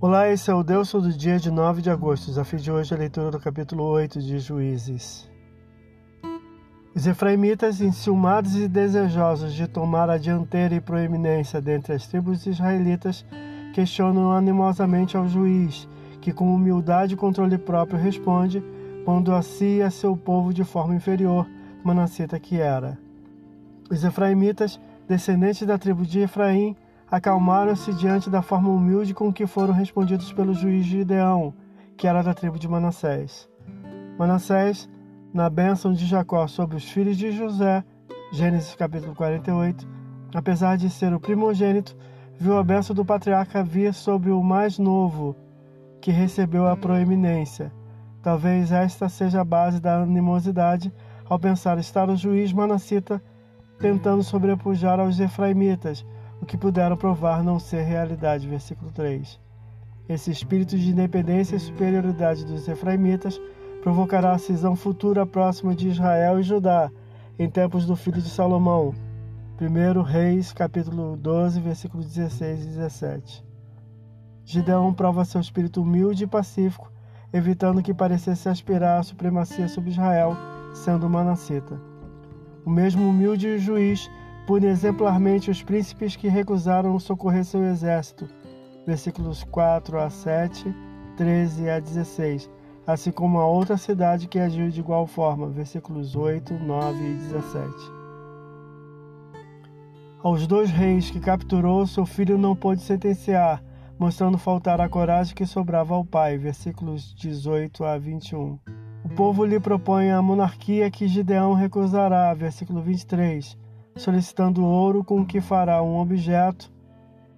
Olá, esse é o Deus do dia de 9 de agosto. Desafio de hoje é a leitura do capítulo 8 de Juízes. Os efraimitas, enciumados e desejosos de tomar a dianteira e proeminência dentre as tribos israelitas, questionam animosamente ao juiz, que com humildade e controle próprio responde, pondo a si e a seu povo de forma inferior, Manasseta que era. Os efraimitas, descendentes da tribo de Efraim, acalmaram-se diante da forma humilde com que foram respondidos pelo juiz Gideão, que era da tribo de Manassés. Manassés, na bênção de Jacó sobre os filhos de José, Gênesis capítulo 48, apesar de ser o primogênito, viu a bênção do patriarca vir sobre o mais novo, que recebeu a proeminência. Talvez esta seja a base da animosidade ao pensar estar o juiz Manassita tentando sobrepujar aos efraimitas, o que puderam provar não ser realidade. Versículo 3. Esse espírito de independência e superioridade dos efraimitas provocará a cisão futura próxima de Israel e Judá, em tempos do filho de Salomão. 1 Reis, capítulo 12, versículos 16 e 17. Gideão prova seu espírito humilde e pacífico, evitando que parecesse aspirar à supremacia sobre Israel, sendo manacita. O mesmo humilde juiz pune exemplarmente os príncipes que recusaram socorrer seu exército. Versículos 4 a 7, 13 a 16. Assim como a outra cidade que agiu de igual forma. Versículos 8, 9 e 17. Aos dois reis que capturou, seu filho não pôde sentenciar, mostrando faltar a coragem que sobrava ao pai. Versículos 18 a 21. O povo lhe propõe a monarquia que Gideão recusará. Versículo 23 solicitando ouro com que fará um objeto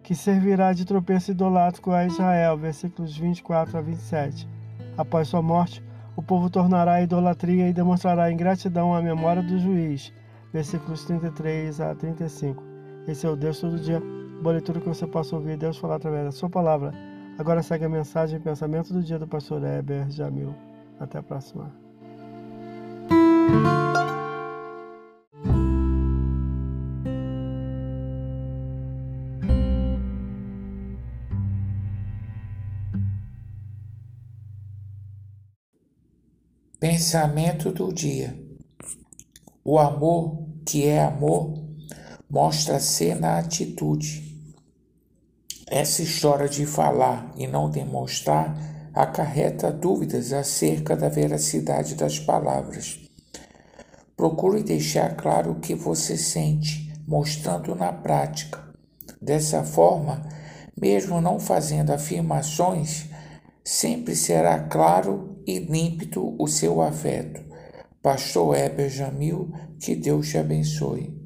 que servirá de tropeço idolátrico a Israel. Versículos 24 a 27. Após sua morte, o povo tornará a idolatria e demonstrará ingratidão à memória do juiz. Versículos 33 a 35. Esse é o Deus todo dia. Boa leitura que você possa ouvir Deus falar através da sua palavra. Agora segue a mensagem e pensamento do dia do pastor Heber Jamil. Até a próxima. Pensamento do dia. O amor, que é amor, mostra-se na atitude. Essa história de falar e não demonstrar acarreta dúvidas acerca da veracidade das palavras. Procure deixar claro o que você sente, mostrando na prática. Dessa forma, mesmo não fazendo afirmações, sempre será claro e límpido o seu afeto. Pastor Heber Jamil, que Deus te abençoe.